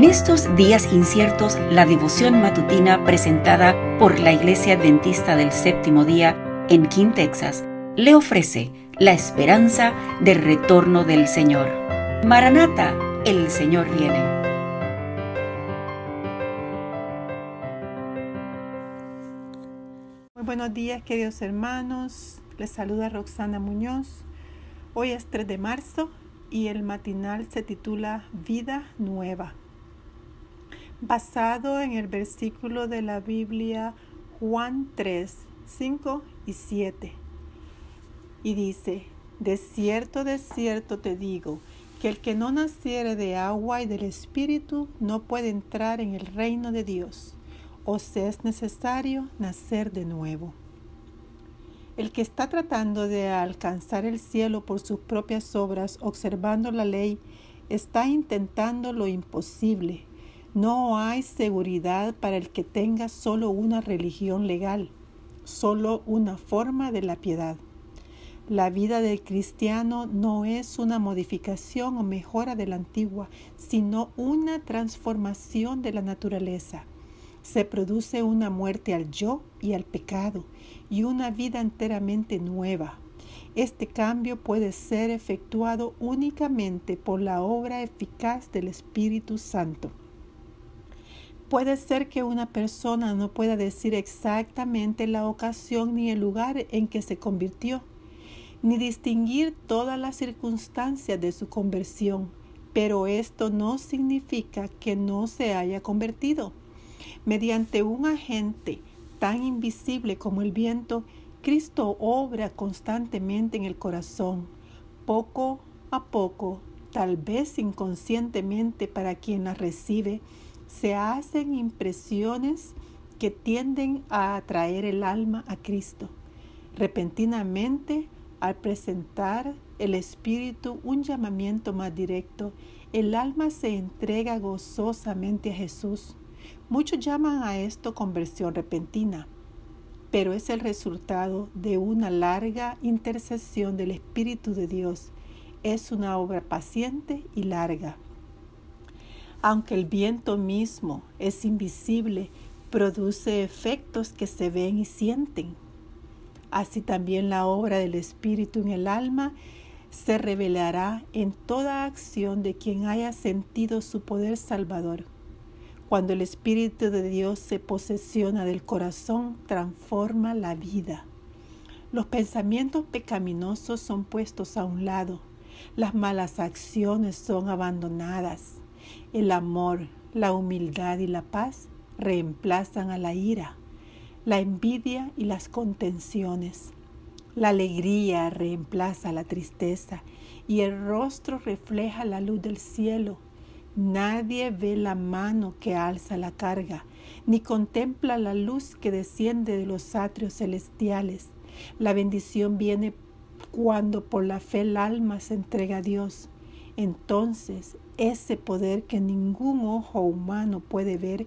En estos días inciertos, la devoción matutina presentada por la Iglesia Adventista del Séptimo Día en King, Texas, le ofrece la esperanza del retorno del Señor. Maranata, el Señor viene. Muy buenos días, queridos hermanos. Les saluda Roxana Muñoz. Hoy es 3 de marzo y el matinal se titula Vida Nueva basado en el versículo de la Biblia Juan 3, 5 y 7. Y dice, de cierto, de cierto te digo, que el que no naciere de agua y del Espíritu no puede entrar en el reino de Dios, o se es necesario nacer de nuevo. El que está tratando de alcanzar el cielo por sus propias obras, observando la ley, está intentando lo imposible no hay seguridad para el que tenga solo una religión legal, solo una forma de la piedad. La vida del cristiano no es una modificación o mejora de la antigua, sino una transformación de la naturaleza. Se produce una muerte al yo y al pecado y una vida enteramente nueva. Este cambio puede ser efectuado únicamente por la obra eficaz del Espíritu Santo. Puede ser que una persona no pueda decir exactamente la ocasión ni el lugar en que se convirtió, ni distinguir todas las circunstancias de su conversión, pero esto no significa que no se haya convertido. Mediante un agente tan invisible como el viento, Cristo obra constantemente en el corazón, poco a poco, tal vez inconscientemente para quien la recibe, se hacen impresiones que tienden a atraer el alma a Cristo. Repentinamente, al presentar el Espíritu un llamamiento más directo, el alma se entrega gozosamente a Jesús. Muchos llaman a esto conversión repentina, pero es el resultado de una larga intercesión del Espíritu de Dios. Es una obra paciente y larga. Aunque el viento mismo es invisible, produce efectos que se ven y sienten. Así también la obra del Espíritu en el alma se revelará en toda acción de quien haya sentido su poder salvador. Cuando el Espíritu de Dios se posesiona del corazón, transforma la vida. Los pensamientos pecaminosos son puestos a un lado, las malas acciones son abandonadas el amor, la humildad y la paz reemplazan a la ira, la envidia y las contenciones. La alegría reemplaza la tristeza y el rostro refleja la luz del cielo. Nadie ve la mano que alza la carga, ni contempla la luz que desciende de los atrios celestiales. La bendición viene cuando por la fe el alma se entrega a Dios. Entonces ese poder que ningún ojo humano puede ver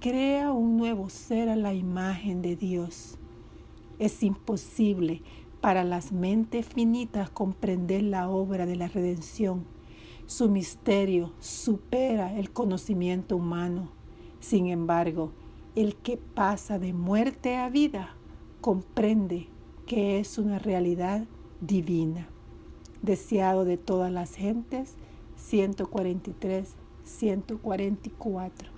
crea un nuevo ser a la imagen de Dios. Es imposible para las mentes finitas comprender la obra de la redención. Su misterio supera el conocimiento humano. Sin embargo, el que pasa de muerte a vida comprende que es una realidad divina deseado de todas las gentes, 143, 144.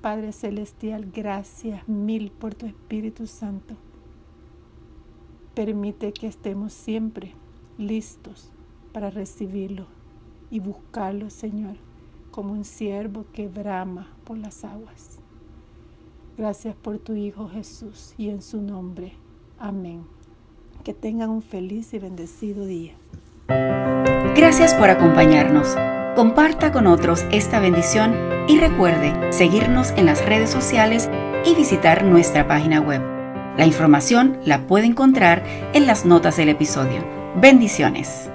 Padre Celestial, gracias mil por tu Espíritu Santo. Permite que estemos siempre listos para recibirlo y buscarlo, Señor, como un siervo que brama por las aguas. Gracias por tu Hijo Jesús y en su nombre. Amén. Que tengan un feliz y bendecido día. Gracias por acompañarnos. Comparta con otros esta bendición y recuerde seguirnos en las redes sociales y visitar nuestra página web. La información la puede encontrar en las notas del episodio. Bendiciones.